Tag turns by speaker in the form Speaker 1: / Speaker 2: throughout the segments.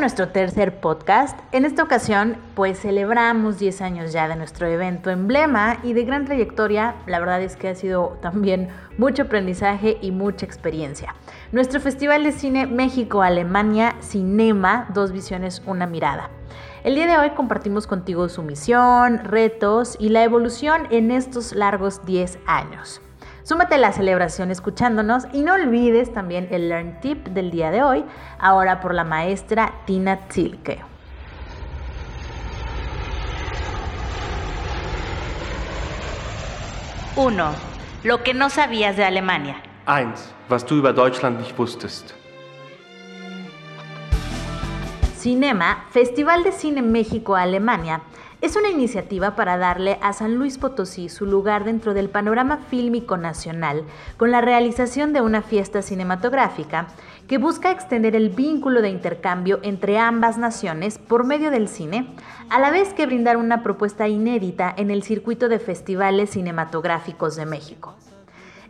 Speaker 1: Nuestro tercer podcast. En esta ocasión, pues celebramos 10 años ya de nuestro evento emblema y de gran trayectoria. La verdad es que ha sido también mucho aprendizaje y mucha experiencia. Nuestro Festival de Cine México-Alemania Cinema, dos visiones, una mirada. El día de hoy compartimos contigo su misión, retos y la evolución en estos largos 10 años. Súmate a la celebración escuchándonos y no olvides también el Learn Tip del día de hoy, ahora por la maestra Tina Zilke. 1. Lo que no sabías de Alemania.
Speaker 2: 1. Was du über Deutschland nicht wusstest.
Speaker 1: Cinema, Festival de Cine México-Alemania, es una iniciativa para darle a San Luis Potosí su lugar dentro del panorama fílmico nacional con la realización de una fiesta cinematográfica que busca extender el vínculo de intercambio entre ambas naciones por medio del cine, a la vez que brindar una propuesta inédita en el circuito de festivales cinematográficos de México.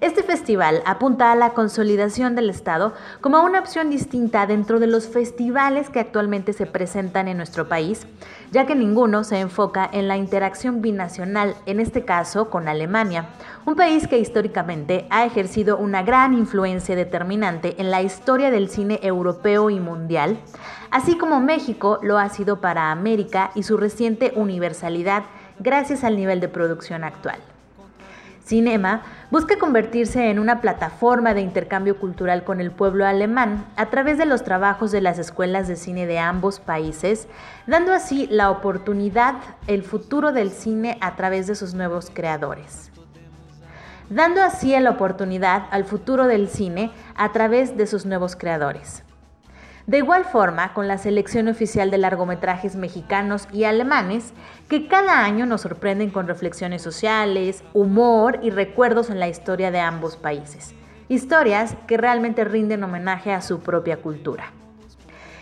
Speaker 1: Este festival apunta a la consolidación del Estado como una opción distinta dentro de los festivales que actualmente se presentan en nuestro país, ya que ninguno se enfoca en la interacción binacional, en este caso con Alemania, un país que históricamente ha ejercido una gran influencia determinante en la historia del cine europeo y mundial, así como México lo ha sido para América y su reciente universalidad gracias al nivel de producción actual. Cinema busca convertirse en una plataforma de intercambio cultural con el pueblo alemán a través de los trabajos de las escuelas de cine de ambos países, dando así la oportunidad, el futuro del cine a través de sus nuevos creadores. Dando así la oportunidad al futuro del cine a través de sus nuevos creadores. De igual forma, con la selección oficial de largometrajes mexicanos y alemanes, que cada año nos sorprenden con reflexiones sociales, humor y recuerdos en la historia de ambos países. Historias que realmente rinden homenaje a su propia cultura.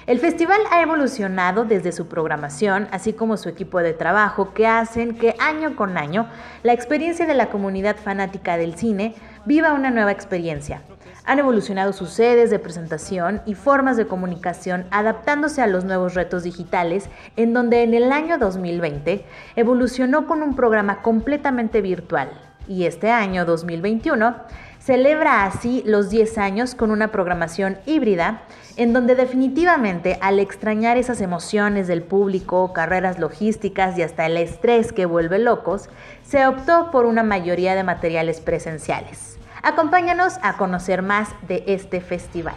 Speaker 1: El festival ha evolucionado desde su programación, así como su equipo de trabajo, que hacen que año con año la experiencia de la comunidad fanática del cine viva una nueva experiencia, han evolucionado sus sedes de presentación y formas de comunicación adaptándose a los nuevos retos digitales, en donde en el año 2020 evolucionó con un programa completamente virtual y este año 2021 celebra así los 10 años con una programación híbrida en donde definitivamente al extrañar esas emociones del público, carreras logísticas y hasta el estrés que vuelve locos, se optó por una mayoría de materiales presenciales. Acompáñanos a conocer más de este festival.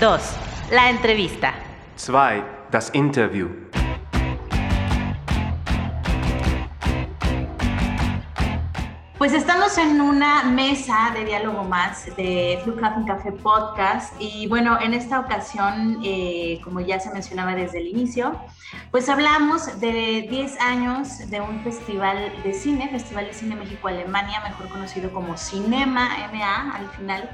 Speaker 1: 2. La entrevista.
Speaker 2: 2. Das Interview.
Speaker 1: Pues estamos en una mesa de diálogo más de Flughafen Café Podcast y bueno, en esta ocasión, eh, como ya se mencionaba desde el inicio, pues hablamos de 10 años de un festival de cine, Festival de Cine México-Alemania, mejor conocido como Cinema MA al final.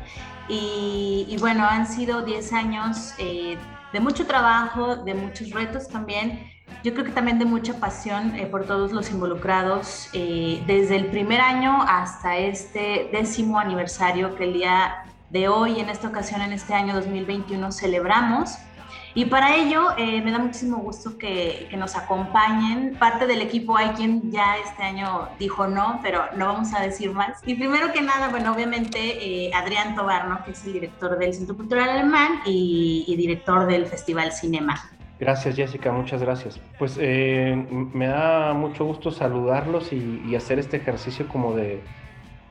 Speaker 1: Y, bueno, han sido 10 años eh, de mucho trabajo, de muchos retos también yo creo que también de mucha pasión eh, por todos los involucrados, eh, desde el primer año hasta este décimo aniversario que el día de hoy, en esta ocasión, en este año 2021, celebramos. Y para ello eh, me da muchísimo gusto que, que, nos acompañen. Parte del equipo hay quien ya este año dijo no, pero no vamos a decir más. Y primero que nada, bueno, obviamente Adrián Tobar, que es el director del Centro Cultural Alemán y, y director del Festival Cinema.
Speaker 2: Gracias Jessica, muchas gracias. Pues eh, me da mucho gusto saludarlos y, hacer este ejercicio como de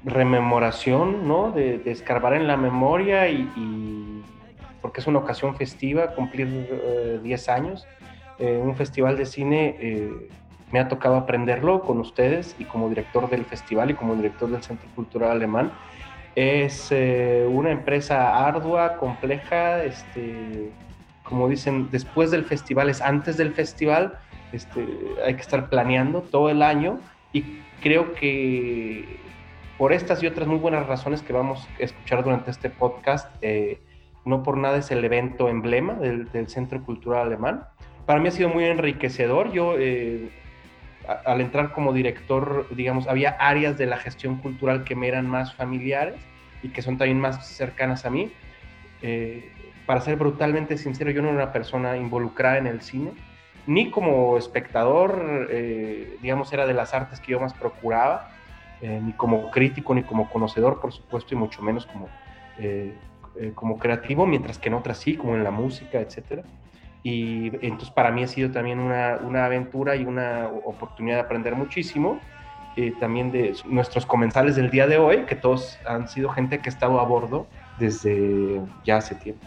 Speaker 2: rememoración, ¿no? De, escarbar en la memoria y, porque es una ocasión festiva, cumplir 10 eh, años. Eh, un festival de cine me ha tocado aprenderlo con ustedes y como director del festival y como director del Centro Cultural Alemán. Es una empresa ardua, compleja, este, como dicen, después del festival es antes del festival, este, hay que estar planeando todo el año y creo que por estas y otras muy buenas razones que vamos a escuchar durante este podcast, eh, no por nada es el evento emblema del, Centro Cultural Alemán. Para mí ha sido muy enriquecedor. Yo, eh, al entrar como director, digamos, había áreas de la gestión cultural que me eran más familiares y que son también más cercanas a mí eh, para ser brutalmente sincero, yo no era una persona involucrada en el cine, ni como espectador, eh, digamos, era de las artes que yo más procuraba, eh, ni como crítico, ni como conocedor, por supuesto, y mucho menos como, como creativo, mientras que en otras sí, como en la música, etc. Y entonces para mí ha sido también una, una aventura y una oportunidad de aprender muchísimo. también de nuestros comensales del día de hoy, que todos han sido gente que ha estado a bordo desde ya hace tiempo.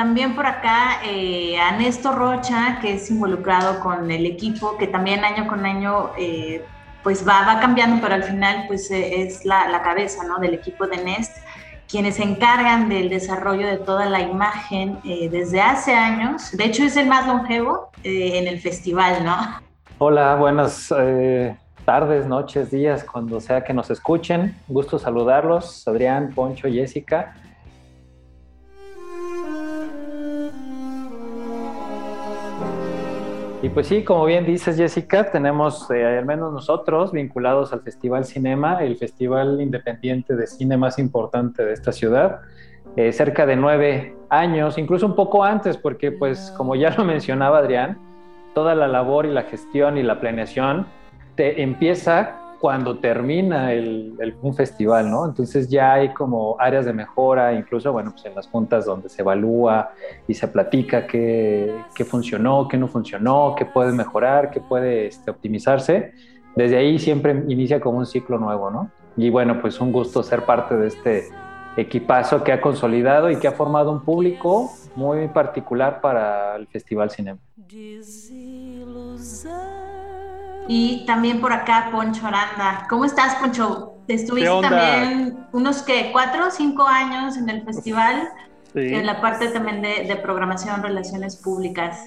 Speaker 3: También por acá eh, a Néstor Rocha, que es involucrado con el equipo, que también año con año eh, pues va, va, cambiando, pero al final pues eh, es la, la, cabeza ¿no? del equipo de Nest, quienes se encargan del desarrollo de toda la imagen desde hace años. De hecho es el más longevo en el festival, ¿no?
Speaker 4: Hola, buenas tardes, noches, días, cuando sea que nos escuchen. Gusto saludarlos, Adrián, Poncho, Jessica. Y pues sí, como bien dices Jessica, tenemos eh, al menos nosotros vinculados al Festival Cinema, el festival independiente de cine más importante de esta ciudad, eh, cerca de nueve años, incluso un poco antes, porque pues como ya lo mencionaba Adrián, toda la labor y la gestión y la planeación empieza cuando termina el, un festival, ¿no? Entonces ya hay como áreas de mejora, incluso, bueno, pues en las juntas donde se evalúa y se platica qué, qué funcionó, qué no funcionó, qué puede mejorar, qué puede este, optimizarse. Desde ahí siempre inicia como un ciclo nuevo, ¿no? Y bueno, pues un gusto ser parte de este equipazo que ha consolidado y que ha formado un público muy particular para el Festival Cinema.
Speaker 3: Y también por acá Poncho Aranda. ¿Cómo estás, Poncho? Estuviste también unos que cuatro o cinco años en el festival, en la parte también de, programación, relaciones públicas.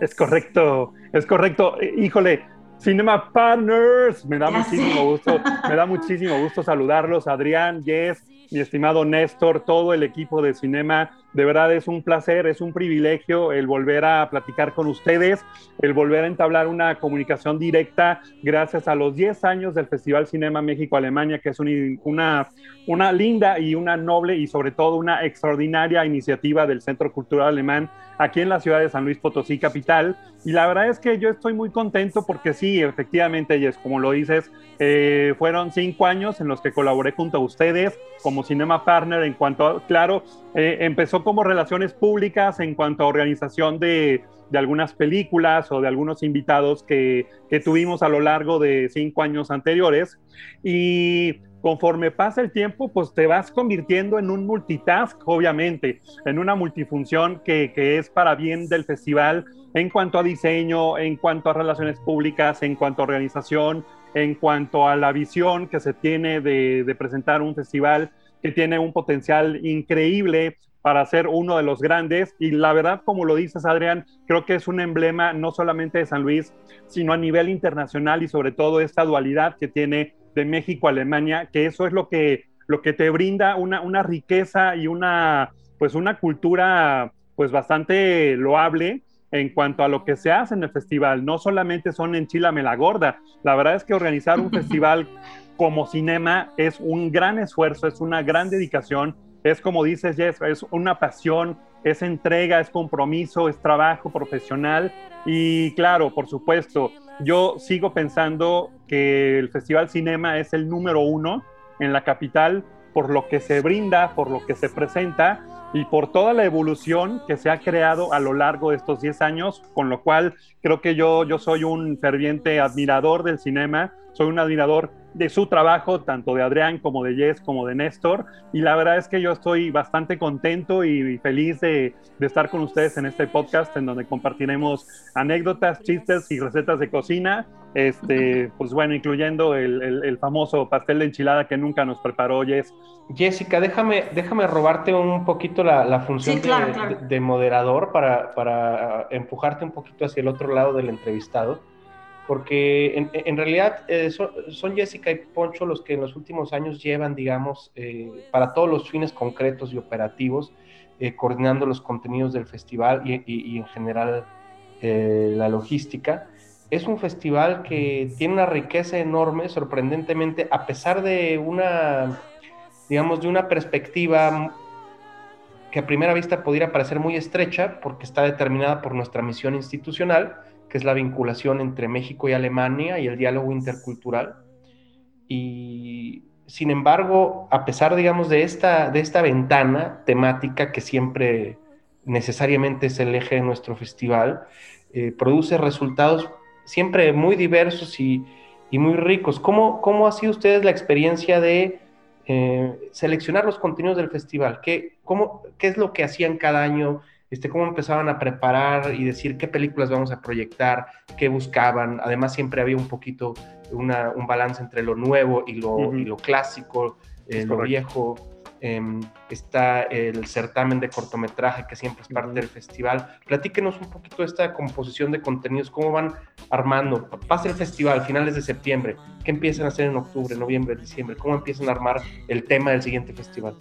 Speaker 5: Es correcto, es correcto. Híjole, Cinema Partners, me da muchísimo gusto, me da muchísimo gusto saludarlos, Adrián, Jess, mi estimado Néstor, todo el equipo de Cinema de verdad es un placer, es un privilegio el volver a platicar con ustedes, el volver a entablar una comunicación directa gracias a los 10 años del Festival Cinema México-Alemania, que es una, una linda y una noble y sobre todo una extraordinaria iniciativa del Centro Cultural Alemán aquí en la ciudad de San Luis Potosí, capital. Y la verdad es que yo estoy muy contento porque sí, efectivamente, es como lo dices, eh, fueron cinco años en los que colaboré junto a ustedes como Cinema Partner en cuanto a, claro, eh, empezó como relaciones públicas en cuanto a organización de, de algunas películas o de algunos invitados que, que, tuvimos a lo largo de cinco años anteriores. Y conforme pasa el tiempo, pues te vas convirtiendo en un multitask, obviamente, en una multifunción que, que es para bien del festival en cuanto a diseño, en cuanto a relaciones públicas, en cuanto a organización, en cuanto a la visión que se tiene de, de presentar un festival que tiene un potencial increíble para ser uno de los grandes. Y la verdad, como lo dices, Adrián, creo que es un emblema no solamente de San Luis, sino a nivel internacional y sobre todo esta dualidad que tiene de México a Alemania, que eso es lo que, lo que te brinda una, una riqueza y una, pues una cultura pues bastante loable en cuanto a lo que se hace en el festival. No solamente son en Chila la Gorda, la verdad es que organizar un festival como cinema es un gran esfuerzo, es una gran dedicación, es como dices Jess, es una pasión, es entrega, es compromiso, es trabajo profesional. Y claro, por supuesto, yo sigo pensando que el Festival Cinema es el número uno en la capital por lo que se brinda, por lo que se presenta y por toda la evolución que se ha creado a lo largo de estos 10 años, con lo cual creo que yo, yo soy un ferviente admirador del cinema, soy un admirador de su trabajo, tanto de Adrián como de Jess como de Néstor. Y la verdad es que yo estoy bastante contento y feliz de, estar con ustedes en este podcast en donde compartiremos anécdotas, chistes y recetas de cocina. Este, pues bueno, incluyendo el, famoso pastel de enchilada que nunca nos preparó Jess.
Speaker 2: Jessica, déjame, déjame robarte un poquito la, función de, moderador para, para empujarte un poquito hacia el otro lado del entrevistado porque en, realidad eh, son, Jessica y Poncho los que en los últimos años llevan, digamos, eh, para todos los fines concretos y operativos, eh, coordinando los contenidos del festival y, en general la logística. Es un festival que tiene una riqueza enorme, sorprendentemente, a pesar de una digamos, de una perspectiva que a primera vista pudiera parecer muy estrecha porque está determinada por nuestra misión institucional, que es la vinculación entre México y Alemania y el diálogo intercultural. Y sin embargo, a pesar, digamos, de esta, de esta ventana temática que siempre necesariamente es el eje de nuestro festival, eh, produce resultados siempre muy diversos y, y muy ricos. ¿Cómo, ¿Cómo ha sido ustedes la experiencia de eh, seleccionar los contenidos del festival. ¿Qué, cómo, ¿Qué es lo que hacían cada año? Este, ¿Cómo empezaban a preparar y decir qué películas vamos a proyectar? ¿Qué buscaban? Además, siempre había un poquito una, un balance entre lo nuevo y lo, y lo clásico, eh, lo viejo. Em, está el certamen de cortometraje que siempre es parte del festival. Platíquenos un poquito de esta composición de contenidos, cómo van armando. Pasa el festival, finales de septiembre, ¿qué empiezan a hacer en octubre, noviembre, diciembre? ¿Cómo empiezan a armar el tema del siguiente festival?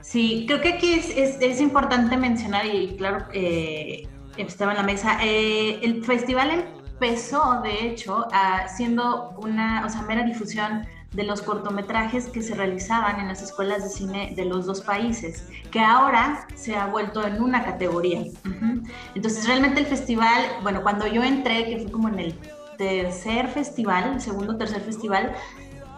Speaker 3: Sí, creo que aquí es, es, importante mencionar, y claro, eh, estaba en la mesa, eh, el festival empezó, de hecho, siendo una, o sea, mera difusión de los cortometrajes que se realizaban en las escuelas de cine de los dos países, que ahora se ha vuelto en una categoría. Entonces, realmente el festival, bueno, cuando yo entré, que fue como en el tercer festival, segundo tercer festival,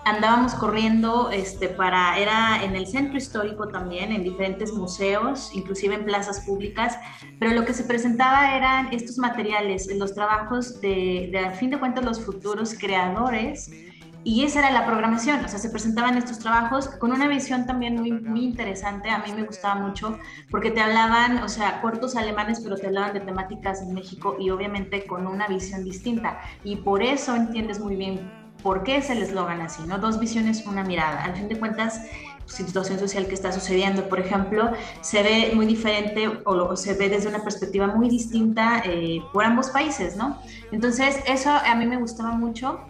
Speaker 3: andábamos corriendo este, para, era en el centro histórico también, en diferentes museos, inclusive en plazas públicas, pero lo que se presentaba eran estos materiales, los trabajos de, de a fin de cuentas, los futuros creadores y esa era la programación, o sea, se presentaban estos trabajos con una visión también muy, muy interesante, a mí me gustaba mucho, porque te hablaban, o sea, cortos alemanes, pero te hablaban de temáticas en México y obviamente con una visión distinta. Y por eso entiendes muy bien por qué es el eslogan así, ¿no? Dos visiones, una mirada. Al fin de cuentas, situación social que está sucediendo, por ejemplo, se ve muy diferente o se ve desde una perspectiva muy distinta eh, por ambos países, ¿no? Entonces, eso a mí me gustaba mucho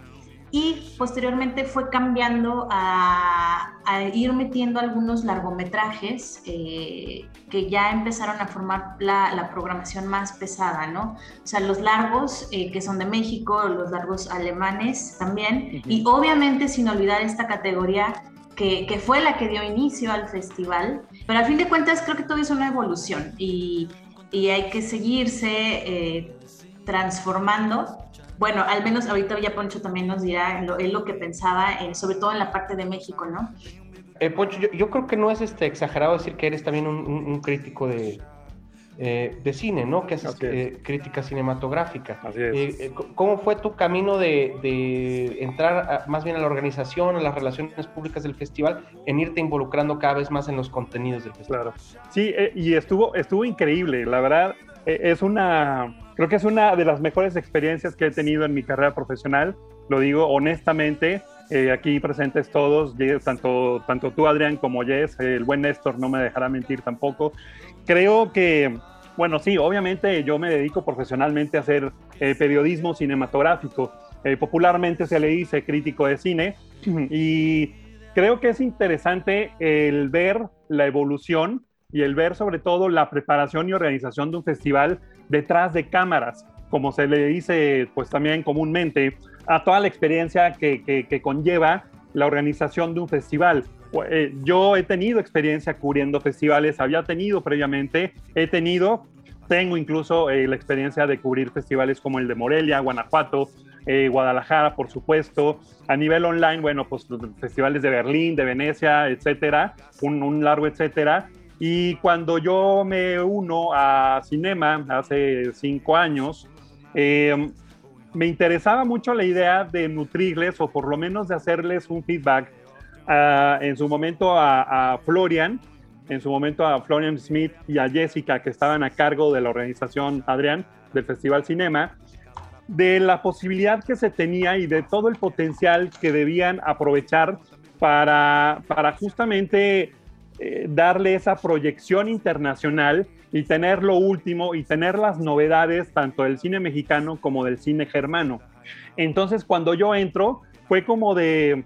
Speaker 3: y posteriormente fue cambiando a, ir metiendo algunos largometrajes eh, que ya empezaron a formar la, programación más pesada, ¿no? O sea, los largos eh, que son de México, los largos alemanes también, y obviamente sin olvidar esta categoría que, que, fue la que dio inicio al festival, pero a fin de cuentas creo que todo es una evolución y, y hay que seguirse eh, transformando bueno, al menos ahorita ya Poncho también nos dirá lo, lo que pensaba, eh, sobre todo en la parte de México, ¿no?
Speaker 2: Eh, Poncho, yo, creo que no es este exagerado decir que eres también un, crítico de, eh, de cine, ¿no? Que haces crítica cinematográfica.
Speaker 5: Así es.
Speaker 2: ¿Cómo fue tu camino de, entrar más bien a la organización, a las relaciones públicas del festival, en irte involucrando cada vez más en los contenidos del festival?
Speaker 5: Claro. Sí, y estuvo, estuvo increíble. La verdad, es una Creo que es una de las mejores experiencias que he tenido en mi carrera profesional, lo digo honestamente. Eh, aquí presentes todos, tanto, tanto tú Adrián como Jess, el buen Néstor no me dejará mentir tampoco. Creo que, bueno, sí, obviamente yo me dedico profesionalmente a hacer eh, periodismo cinematográfico. Eh, popularmente se le dice crítico de cine y creo que es interesante el ver la evolución y el ver sobre todo la preparación y organización de un festival detrás de cámaras, como se le dice pues también comúnmente, a toda la experiencia que, que, conlleva la organización de un festival. Eh, yo he tenido experiencia cubriendo festivales, había tenido previamente, he tenido, tengo incluso eh, la experiencia de cubrir festivales como el de Morelia, Guanajuato, eh, Guadalajara, por supuesto. A nivel online, bueno, pues festivales de Berlín, de Venecia, etcétera, un, un largo etcétera. Y cuando yo me uno a Cinema hace cinco años, em, me interesaba mucho la idea de nutrirles o por lo menos de hacerles un feedback ah, en su momento a, Florian, en su momento a Florian Smith y a Jessica que estaban a cargo de la organización Adrián del Festival Cinema, de la posibilidad que se tenía y de todo el potencial que debían aprovechar para, para justamente eh, darle esa proyección internacional y tener lo último y tener las novedades tanto del cine mexicano como del cine germano. Entonces, cuando yo entro, fue como de,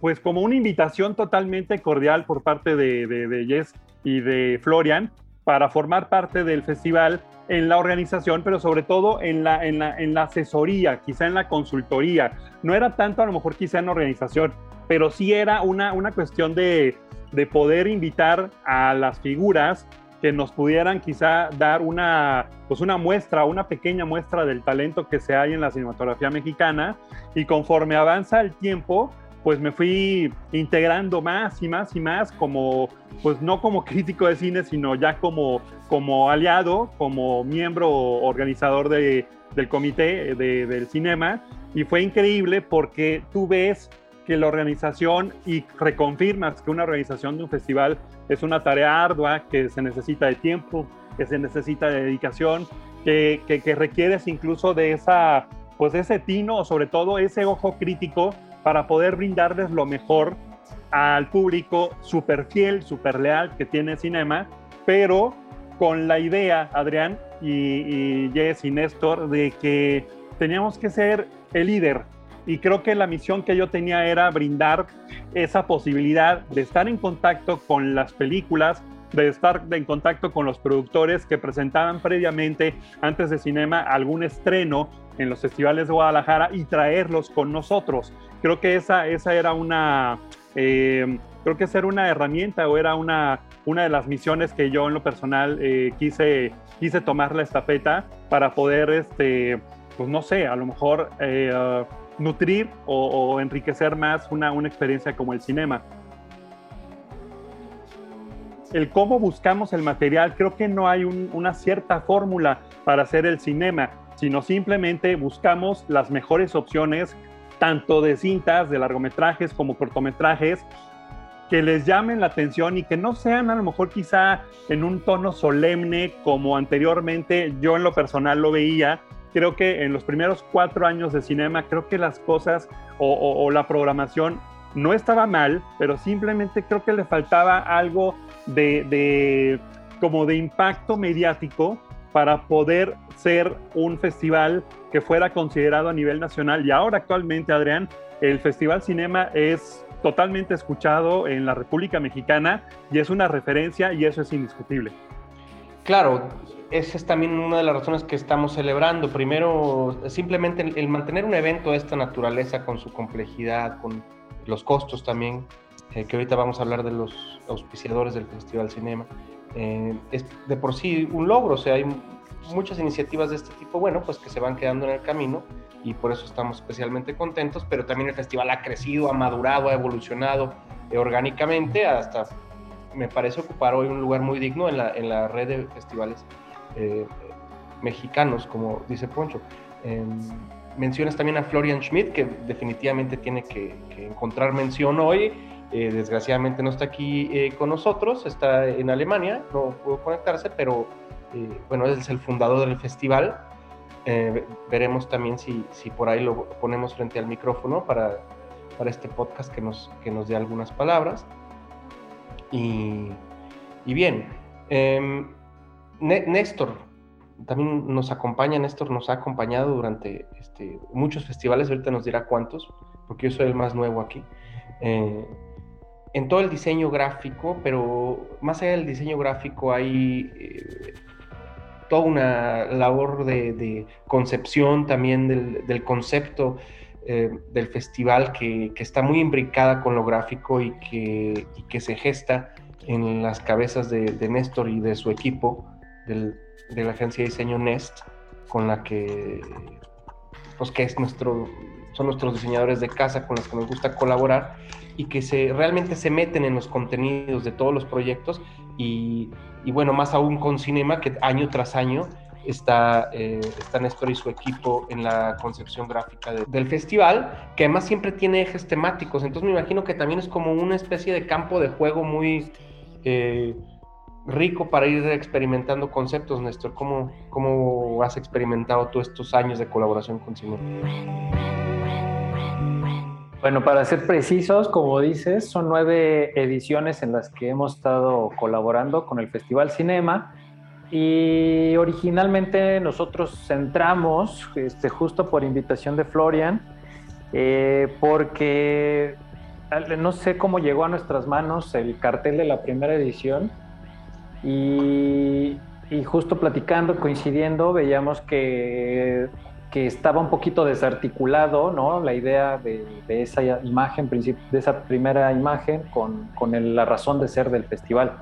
Speaker 5: pues como una invitación totalmente cordial por parte de, de, Jess y de Florian para formar parte del festival en la organización, pero sobre todo en la, en la, en la asesoría, quizá en la consultoría. No era tanto a lo mejor quizá en organización, pero sí era una, una cuestión de, de poder invitar a las figuras que nos pudieran quizá dar una, pues una muestra, una pequeña muestra del talento que se hay en la cinematografía mexicana y conforme avanza el tiempo, pues me fui integrando más y más y más como, pues no como crítico de cine, sino ya como, como aliado, como miembro organizador de, del comité de, del cinema. Y fue increíble porque tú ves que la organización y reconfirmas que una organización de un festival es una tarea ardua, que se necesita de tiempo, que se necesita de dedicación, que, que, requieres incluso de esa, pues ese tino sobre todo ese ojo crítico para poder brindarles lo mejor al público súper fiel, súper leal que tiene Cinema, pero con la idea, Adrián y, y Jess y Néstor, de que teníamos que ser el líder, y creo que la misión que yo tenía era brindar esa posibilidad de estar en contacto con las películas, de estar en contacto con los productores que presentaban previamente, antes de cinema, algún estreno en los festivales de Guadalajara y traerlos con nosotros. Creo que esa, esa era una, eh, creo que esa era una herramienta o era una, una de las misiones que yo en lo personal eh, quise, quise tomar la estafeta para poder, este, pues no sé, a lo mejor eh, nutrir o, enriquecer más una, una, experiencia como el cinema. El cómo buscamos el material, creo que no hay una cierta fórmula para hacer el cinema, sino simplemente buscamos las mejores opciones, tanto de cintas, de largometrajes como cortometrajes, que les llamen la atención y que no sean a lo mejor quizá en un tono solemne como anteriormente yo en lo personal lo veía, creo que en los primeros cuatro años de cinema, creo que las cosas o, la programación no estaba mal, pero simplemente creo que le faltaba algo de, como de impacto mediático para poder ser un festival que fuera considerado a nivel nacional. Y ahora actualmente, Adrián, el Festival Cinema es totalmente escuchado en la República Mexicana y es una referencia y eso es indiscutible.
Speaker 2: Claro, esa es también una de las razones que estamos celebrando. Primero, simplemente el, mantener un evento de esta naturaleza con su complejidad, con los costos también, eh, que ahorita vamos a hablar de los auspiciadores del Festival Cinema, eh, es de por sí un logro. O sea, hay muchas iniciativas de este tipo, bueno, pues que se van quedando en el camino y por eso estamos especialmente contentos, pero también el festival ha crecido, ha madurado, ha evolucionado eh, orgánicamente hasta me parece ocupar hoy un lugar muy digno en la, en la red de festivales eh, mexicanos, como dice Poncho. Em, mencionas también a Florian Schmidt, que definitivamente tiene que, encontrar mención hoy. Eh, desgraciadamente no está aquí eh, con nosotros, está en Alemania, no pudo conectarse, pero bueno, él es el fundador del festival. veremos también si, si, por ahí lo ponemos frente al micrófono para, para este podcast que nos, que nos dé algunas palabras. Y, y bien, em, Néstor también nos acompaña, Néstor nos ha acompañado durante este, muchos festivales, ahorita nos dirá cuántos, porque yo soy el más nuevo aquí. Eh, en todo el diseño gráfico, pero más allá del diseño gráfico hay eh, toda una labor de, concepción también del, concepto eh, del festival que, está muy imbricada con lo gráfico y que, que se gesta en las cabezas de, de Néstor y de su equipo de la agencia de diseño Nest, con la que, pues que es nuestro, son nuestros diseñadores de casa con los que nos gusta colaborar y que se, realmente se meten en los contenidos de todos los proyectos y, bueno, más aún con Cinema, que año tras año está, eh, está Néstor y su equipo en la concepción gráfica del festival, que además siempre tiene ejes temáticos, entonces me imagino que también es como una especie de campo de juego muy... Eh, rico para ir experimentando conceptos, Néstor. ¿Cómo, cómo has experimentado todos estos años de colaboración con Cinema?
Speaker 4: Bueno, para ser precisos, como dices, son nueve ediciones en las que hemos estado colaborando con el Festival Cinema. Y originalmente nosotros centramos, este, justo por invitación de Florian, eh, porque no sé cómo llegó a nuestras manos el cartel de la primera edición. Y, justo platicando, coincidiendo, veíamos que, que, estaba un poquito desarticulado, ¿no? La idea de, esa imagen, de esa primera imagen con, la razón de ser del festival.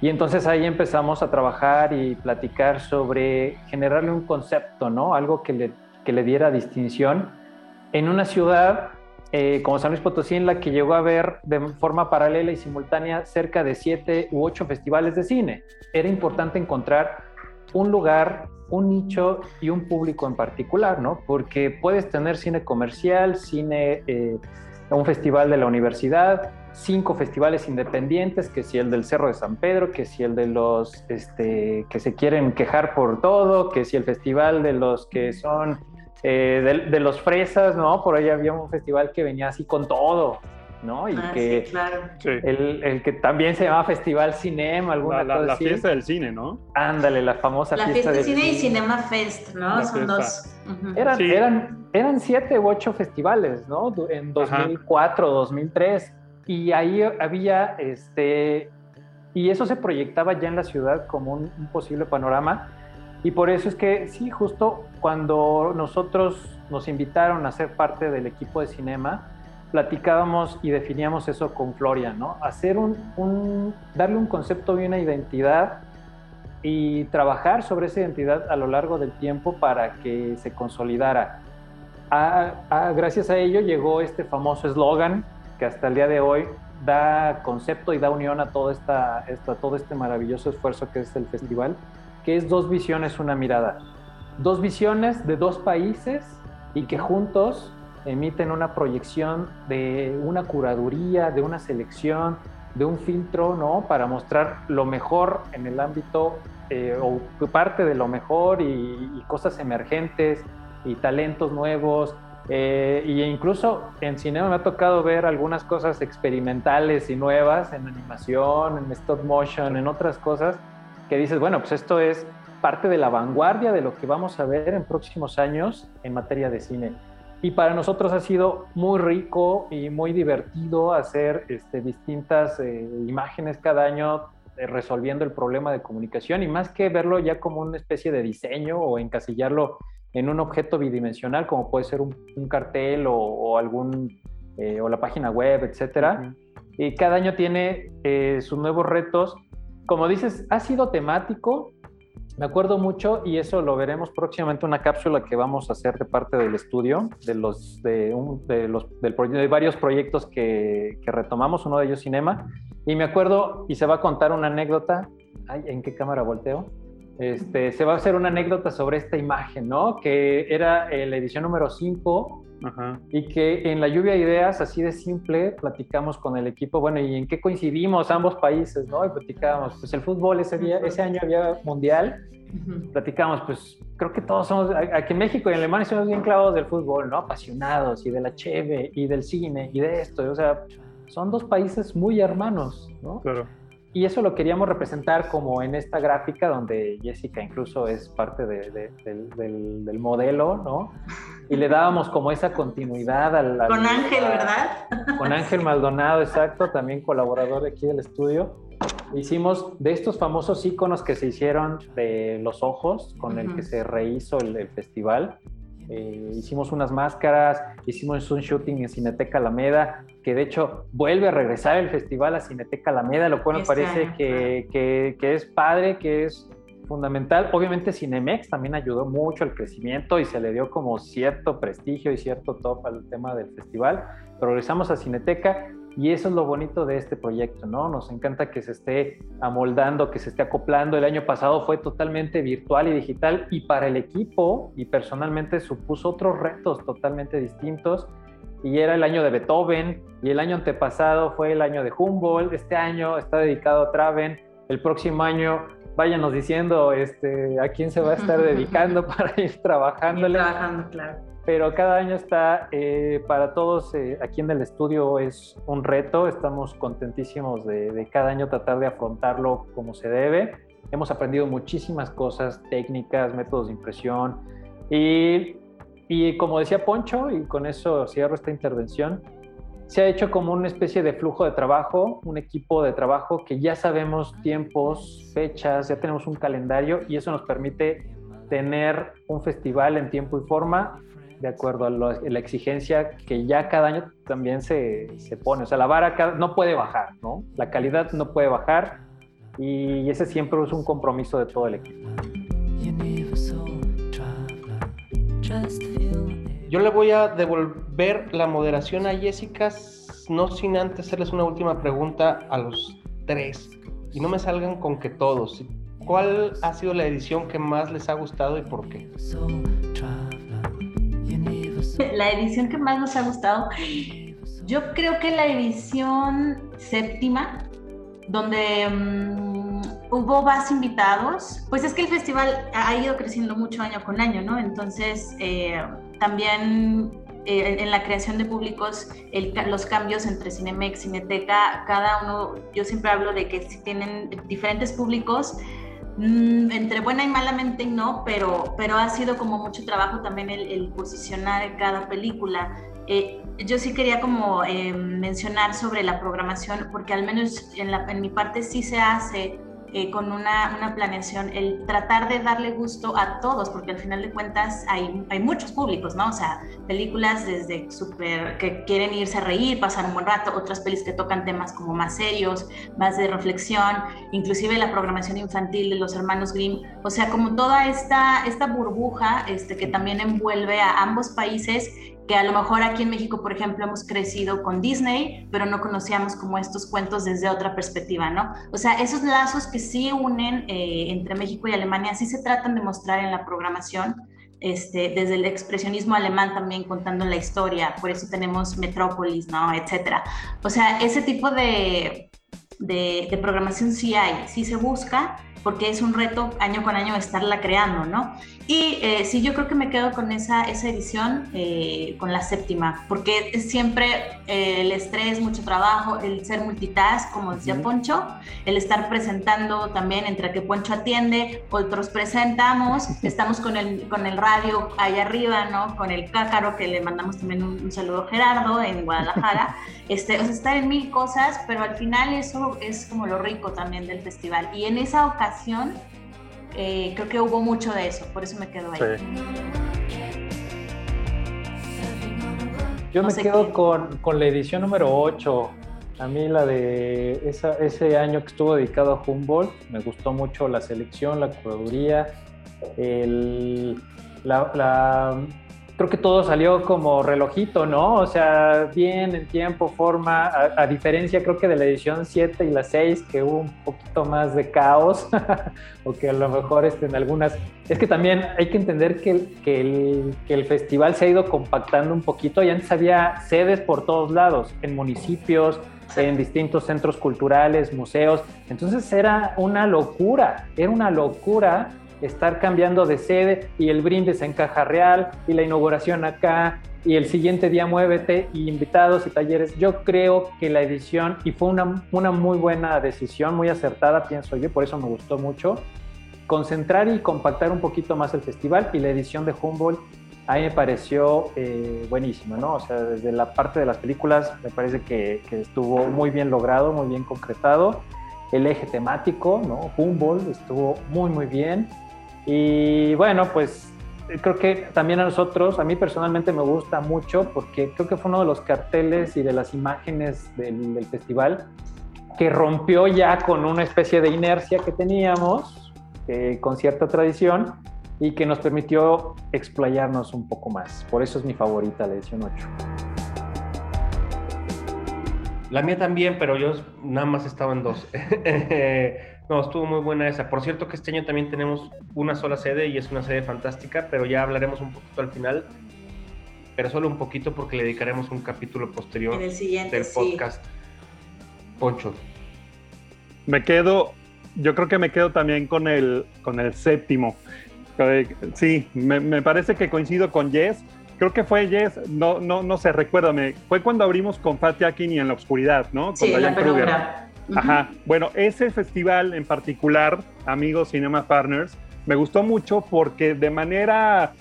Speaker 4: Y entonces ahí empezamos a trabajar y platicar sobre generarle un concepto, ¿no? Algo que le, que le diera distinción en una ciudad eh, como San Luis Potosí, en la que llegó a ver de forma paralela y simultánea cerca de siete u ocho festivales de cine. Era importante encontrar un lugar, un nicho y un público en particular, ¿no? Porque puedes tener cine comercial, cine, eh, un festival de la universidad, cinco festivales independientes, que si el del Cerro de San Pedro, que si el de los este, que se quieren quejar por todo, que si el festival de los que son eh, de, los fresas, ¿no? Por ahí había un festival que venía así con todo, ¿no? Y ah, que sí, claro. el, que también se llama Festival Cinema, alguna
Speaker 5: la,
Speaker 4: cosa
Speaker 5: la, fiesta del cine, ¿no?
Speaker 4: Ándale, la famosa
Speaker 3: la fiesta, del cine. y Cinema Fest, ¿no? Son dos.
Speaker 4: eran, eran, eran siete u ocho festivales, ¿no? En 2004, 2003. Y ahí había, este, y eso se proyectaba ya en la ciudad como un, un posible panorama y por eso es que sí, justo cuando nosotros nos invitaron a ser parte del equipo de cinema, platicábamos y definíamos eso con Floria, ¿no? Hacer un, darle un concepto y una identidad y trabajar sobre esa identidad a lo largo del tiempo para que se consolidara. gracias a ello llegó este famoso eslogan que hasta el día de hoy da concepto y da unión a todo, esta, esta, todo este maravilloso esfuerzo que es el festival que es dos visiones, una mirada. Dos visiones de dos países y que juntos emiten una proyección de una curaduría, de una selección, de un filtro, ¿no? Para mostrar lo mejor en el ámbito eh, o parte de lo mejor y, cosas emergentes y talentos nuevos. Eh, y incluso en cine me ha tocado ver algunas cosas experimentales y nuevas en animación, en stop motion, en otras cosas que dices, bueno, pues esto es parte de la vanguardia de lo que vamos a ver en próximos años en materia de cine. Y para nosotros ha sido muy rico y muy divertido hacer este, distintas eh, imágenes cada año eh, resolviendo el problema de comunicación y más que verlo ya como una especie de diseño o encasillarlo en un objeto bidimensional como puede ser un, cartel o, algún eh, o la página web, etcétera. Y cada año tiene sus nuevos retos como dices, ha sido temático. Me acuerdo mucho y eso lo veremos próximamente una cápsula que vamos a hacer de parte del estudio de los de, de los de varios proyectos que, que, retomamos, uno de ellos Cinema. Y me acuerdo y se va a contar una anécdota. Ay, ¿en qué cámara volteo? Este, se va a hacer una anécdota sobre esta imagen, ¿no? Que era la edición número 5 y que en la lluvia de ideas, así de simple, platicamos con el equipo, bueno, ¿y en qué coincidimos ambos países, no? Y platicábamos, pues el fútbol ese, día, ese año había mundial, platicamos, pues creo que todos somos, aquí en México y en Alemania somos bien clavados del fútbol, ¿no? Apasionados y de la cheve y del cine y de esto, o sea, son dos países muy hermanos, ¿no? Claro. Y eso lo queríamos representar como en esta gráfica donde Jessica incluso es parte del, modelo, ¿no? Y le dábamos como esa continuidad al...
Speaker 3: Con Ángel, ¿verdad?
Speaker 4: Con Ángel Maldonado, exacto, también colaborador aquí del estudio. Hicimos de estos famosos iconos que se hicieron de los ojos, con el que se rehizo el, festival. Eh, hicimos unas máscaras, hicimos un shooting en Cineteca Alameda, que de hecho vuelve a regresar el festival a Cineteca Alameda, lo cual me parece que, que, es padre, que es fundamental. Obviamente Cinemex también ayudó mucho al crecimiento y se le dio como cierto prestigio y cierto top al tema del festival. Pero regresamos a Cineteca y eso es lo bonito de este proyecto, ¿no? Nos encanta que se esté amoldando, que se esté acoplando. El año pasado fue totalmente virtual y digital y para el equipo y personalmente supuso otros retos totalmente distintos y era el año de Beethoven, y el año antepasado fue el año de Humboldt, este año está dedicado a Traven, el próximo año váyanos diciendo este, a quién se va a estar dedicando para ir trabajándole.
Speaker 3: trabajando, claro.
Speaker 4: Pero cada año está, eh, para todos eh, aquí en el estudio es un reto, estamos contentísimos de, de cada año tratar de afrontarlo como se debe. Hemos aprendido muchísimas cosas, técnicas, métodos de impresión y y como decía Poncho, y con eso cierro esta intervención, se ha hecho como una especie de flujo de trabajo, un equipo de trabajo que ya sabemos tiempos, fechas, ya tenemos un calendario y eso nos permite tener un festival en tiempo y forma de acuerdo a, la exigencia que ya cada año también se, se, pone. O sea, la vara no puede bajar, ¿no? La calidad no puede bajar y ese siempre es un compromiso de todo el equipo.
Speaker 2: Yo le voy a devolver la moderación a Jessica, no sin antes hacerles una última pregunta a los tres. Y no me salgan con que todos. ¿Cuál ha sido la edición que más les ha gustado y por qué?
Speaker 3: La edición que más nos ha gustado, yo creo que la edición séptima, donde mm, hubo más invitados, pues es que el festival ha ido creciendo mucho año con año, ¿no? Entonces, eh, también eh, en la creación de públicos, los cambios entre Cinemex, Cineteca, cada uno, yo siempre hablo de que si tienen diferentes públicos, mm, entre buena y malamente no, pero, pero ha sido como mucho trabajo también el, posicionar cada película. Eh, yo sí quería como eh, mencionar sobre la programación, porque al menos en, la, en mi parte sí se hace eh, con una, una, planeación, el tratar de darle gusto a todos, porque al final de cuentas hay, hay muchos públicos, ¿no? O sea, películas desde súper que quieren irse a reír, pasar un buen rato, otras pelis que tocan temas como más serios, más de reflexión, inclusive la programación infantil de los hermanos Grimm, o sea, como toda esta, esta burbuja este, que también envuelve a ambos países que a lo mejor aquí en México, por ejemplo, hemos crecido con Disney, pero no conocíamos como estos cuentos desde otra perspectiva, ¿no? O sea, esos lazos que sí unen eh, entre México y Alemania, sí se tratan de mostrar en la programación, este, desde el expresionismo alemán también contando la historia, por eso tenemos Metrópolis, ¿no? Etcétera. O sea, ese tipo de, de, de programación sí hay, sí se busca, porque es un reto año con año estarla creando, ¿no? Y eh, sí, yo creo que me quedo con esa, esa edición, eh, con la séptima, porque siempre eh, el estrés, mucho trabajo, el ser multitask, como decía Poncho, el estar presentando también entre que Poncho atiende, otros presentamos, estamos con el, con el radio allá arriba, ¿no? Con el cácaro, que le mandamos también un, saludo a Gerardo en Guadalajara. este, o sea, estar en mil cosas, pero al final eso es como lo rico también del festival. Y en esa ocasión eh, creo que hubo mucho de eso, por eso me quedo ahí.
Speaker 4: Yo me quedo con, con, la edición número 8. A mí la de esa, ese año que estuvo dedicado a Humboldt, me gustó mucho la selección, la curaduría, el, la, la creo que todo salió como relojito, ¿no? O sea, bien, en tiempo, forma, a, diferencia creo que de la edición 7 y la 6, que hubo un poquito más de caos, o que a lo mejor este, en algunas... Es que también hay que entender que que, el, que el festival se ha ido compactando un poquito y antes había sedes por todos lados, en municipios, en distintos centros culturales, museos. Entonces era una locura, era una locura estar cambiando de sede y el brindis en Caja Real y la inauguración acá y el siguiente día muévete y invitados y talleres. Yo creo que la edición, y fue una, una muy buena decisión, muy acertada, pienso yo, por eso me gustó mucho, concentrar y compactar un poquito más el festival y la edición de Humboldt a mí me pareció eh, buenísima, ¿no? O sea, desde la parte de las películas me parece que, que estuvo muy bien logrado, muy bien concretado. El eje temático, ¿no? Humboldt estuvo muy, muy bien. Y bueno, pues creo que también a nosotros, a mí personalmente me gusta mucho porque creo que fue uno de los carteles y de las imágenes del, festival que rompió ya con una especie de inercia que teníamos, eh, con cierta tradición, y que nos permitió explayarnos un poco más. Por eso es mi favorita, la edición 8.
Speaker 2: La mía también, pero yo nada más estaba en dos. No, estuvo muy buena esa. Por cierto que este año también tenemos una sola sede y es una sede fantástica, pero ya hablaremos un poquito al final. Pero solo un poquito porque le dedicaremos un capítulo posterior del podcast. Poncho.
Speaker 5: Me quedo, yo creo que me quedo también con el, con el séptimo. Sí, me, parece que coincido con Jess. Creo que fue Jess, no, no, no sé, recuérdame, fue cuando abrimos con Fatih Akin y en la oscuridad, ¿no? Con
Speaker 3: sí, la
Speaker 5: Ajá. Bueno, ese festival en particular, amigos Cinema Partners, me gustó mucho porque de manera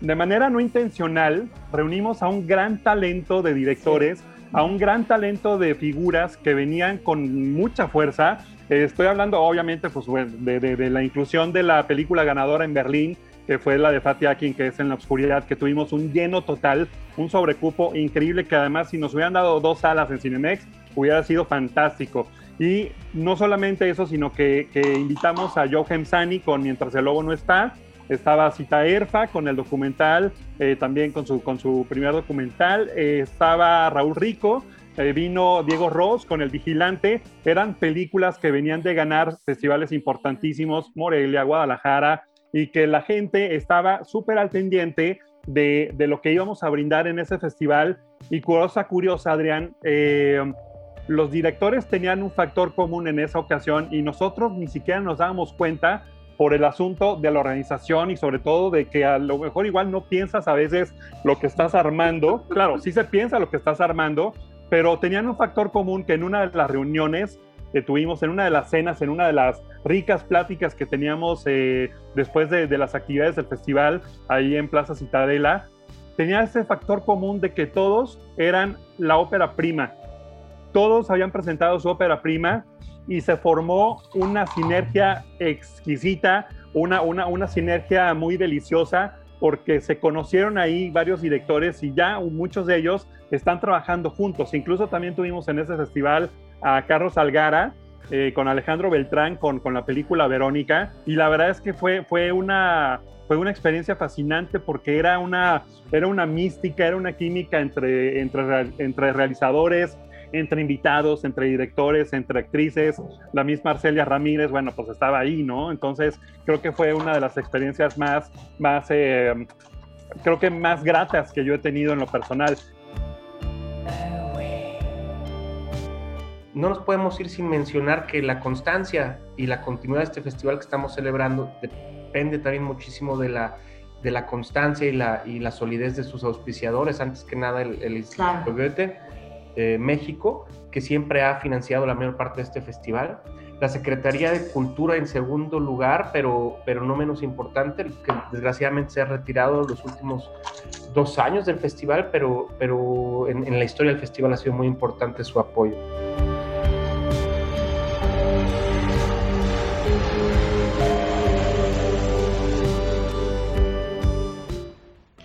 Speaker 5: de manera no intencional, reunimos a un gran talento de directores, a un gran talento de figuras que venían con mucha fuerza. estoy hablando, obviamente, pues, de, de, la inclusión de la película ganadora en Berlín, que fue la de Fatih Akin, que es En la Oscuridad, que tuvimos un lleno total, un sobrecupo increíble, que además, si nos hubieran dado dos salas en Cinemex, hubiera sido fantástico. Y no solamente eso, sino que, que invitamos a Joe Sani con Mientras el Lobo no está, estaba Cita Erfa con el documental, eh, también con su, con su primer documental, eh, estaba Raúl Rico, eh, vino Diego Ross con El Vigilante, eran películas que venían de ganar festivales importantísimos, Morelia, Guadalajara, y que la gente estaba súper al pendiente de, de, lo que íbamos a brindar en ese festival. Y curiosa, curiosa, Adrián, los directores tenían un factor común en esa ocasión y nosotros ni siquiera nos dábamos cuenta por el asunto de la organización y sobre todo de que a lo mejor igual no piensas a veces lo que estás armando. Claro, sí se piensa lo que estás armando, pero tenían un factor común que en una de las reuniones que tuvimos, en una de las cenas, en una de las ricas pláticas que teníamos eh, después de, de, las actividades del festival ahí en Plaza Citadela, tenía ese factor común de que todos eran la ópera prima. Todos habían presentado su ópera prima y se formó una sinergia exquisita, una, una, una sinergia muy deliciosa, porque se conocieron ahí varios directores y ya muchos de ellos están trabajando juntos. Incluso también tuvimos en ese festival a Carlos Algara, eh, con Alejandro Beltrán, con, con la película Verónica, y la verdad es que fue, fue, una, fue una experiencia fascinante porque era una, era una mística, era una química entre, entre, entre realizadores, entre invitados, entre directores, entre actrices, la misma Arcelia Ramírez, bueno, pues estaba ahí, ¿no? Entonces creo que fue una de las experiencias más, más, eh, creo que más gratas que yo he tenido en lo personal.
Speaker 2: No nos podemos ir sin mencionar que la constancia y la continuidad de este festival que estamos celebrando depende también muchísimo de la, de la constancia y la, y la solidez de sus auspiciadores, antes que nada el, el Instituto Goethe eh, México, que siempre ha financiado la mayor parte de este festival. La Secretaría de Cultura en segundo lugar, pero, pero no menos importante, que desgraciadamente se ha retirado los últimos dos años del festival, pero, pero en, en la historia del festival ha sido muy importante su apoyo.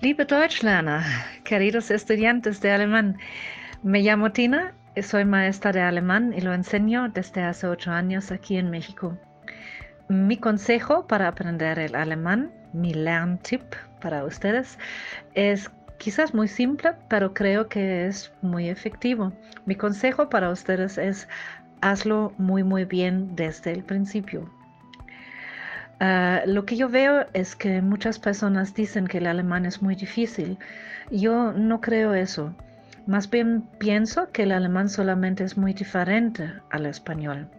Speaker 6: Liebe Deutschlerner, queridos estudiantes de alemán, me llamo Tina, soy maestra de alemán y lo enseño desde hace ocho años aquí en México. Mi consejo para aprender el alemán, mi Lerntip para ustedes, es quizás muy simple, pero creo que es muy efectivo. Mi consejo para ustedes es hazlo muy muy bien desde el principio. Ah, lo que yo veo es que muchas personas dicen que el alemán es muy difícil. Yo no creo eso. Más bien pienso que el alemán solamente es muy diferente al español.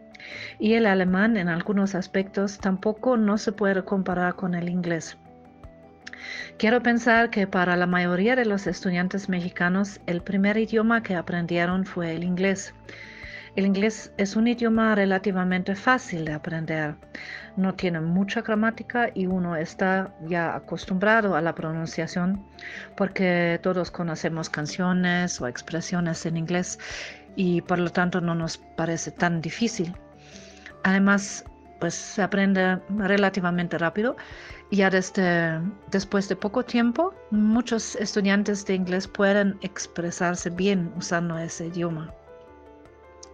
Speaker 6: Y el alemán en algunos aspectos tampoco no se puede comparar con el inglés. Quiero pensar que para la mayoría de los estudiantes mexicanos el primer idioma que aprendieron fue el inglés. El inglés es un idioma relativamente fácil de aprender. No tiene mucha gramática y uno está ya acostumbrado a la pronunciación porque todos conocemos canciones o expresiones en inglés y por lo tanto no nos parece tan difícil. Además, pues se aprende relativamente rápido ya desde después de poco tiempo muchos estudiantes de inglés pueden expresarse bien usando ese idioma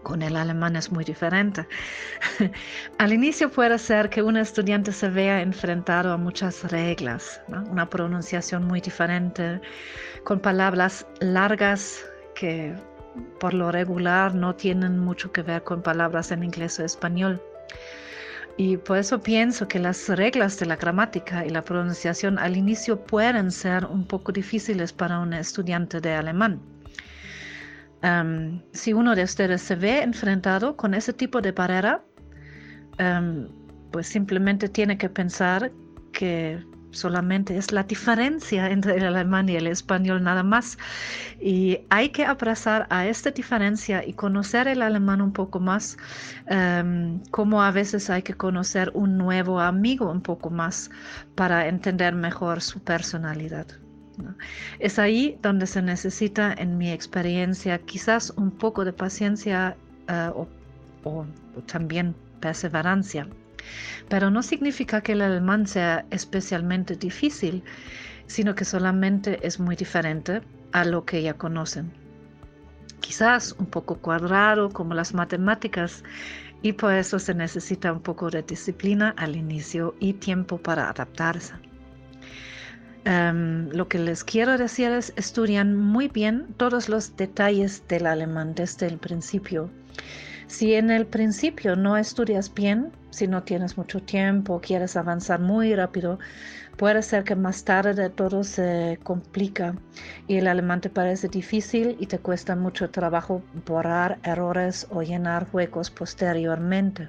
Speaker 6: con el alemán es muy diferente. Al inicio puede ser que un estudiante se vea enfrentado a muchas reglas, una pronunciación muy diferente, con palabras largas que por lo regular no tienen mucho que ver con palabras en inglés o español. Y por eso pienso que las reglas de la gramática y la pronunciación al inicio pueden ser un poco difíciles para un estudiante de alemán si uno de ustedes se ve enfrentado con ese tipo de barrera, pues simplemente tiene que pensar que solamente es la diferencia entre el alemán y el español nada más. Y hay que abrazar a esta diferencia y conocer el alemán un poco más, como a veces hay que conocer un nuevo amigo un poco más para entender mejor su personalidad. Es ahí donde se necesita, en mi experiencia, quizás un poco de paciencia eh, o también perseverancia. Pero no significa que el alemán sea especialmente difícil, sino que solamente es muy diferente a lo que ya conocen. Quizás un poco cuadrado como las matemáticas y por eso se necesita un poco de disciplina al inicio y tiempo para adaptarse. Em, lo que les quiero decir es estudian muy bien todos los detalles del alemán desde el principio si en el principio no estudias bien, si no tienes mucho tiempo, quieres avanzar muy rápido, puede ser que más tarde todo se complica y el alemán te parece difícil y te cuesta mucho trabajo borrar errores o llenar huecos posteriormente.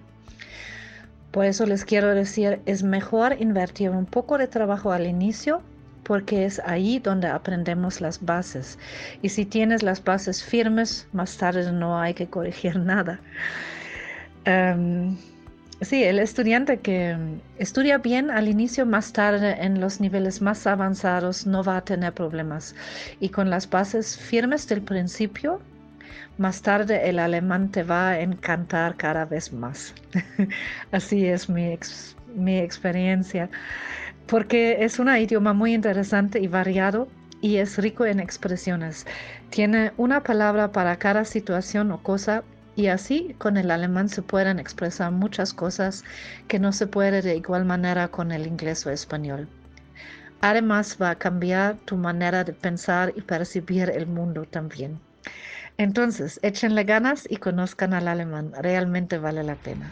Speaker 6: Por eso les quiero decir, es mejor invertir un poco de trabajo al inicio porque es ahí donde aprendemos las bases. Y si tienes las bases firmes, más tarde no hay que corregir nada. Em, sí, el estudiante que estudia bien al inicio, más tarde en los niveles más avanzados no va a tener problemas. Y con las bases firmes del principio, más tarde el alemán te va a encantar cada vez más. Así es mi, mi experiencia porque es un idioma muy interesante y variado y es rico en expresiones. Tiene una palabra para cada situación o cosa y así con el alemán se pueden expresar muchas cosas que no se puede de igual manera con el inglés o español. Además va a cambiar tu manera de pensar y percibir el mundo también. Entonces, échenle ganas y conozcan al alemán, realmente vale la pena.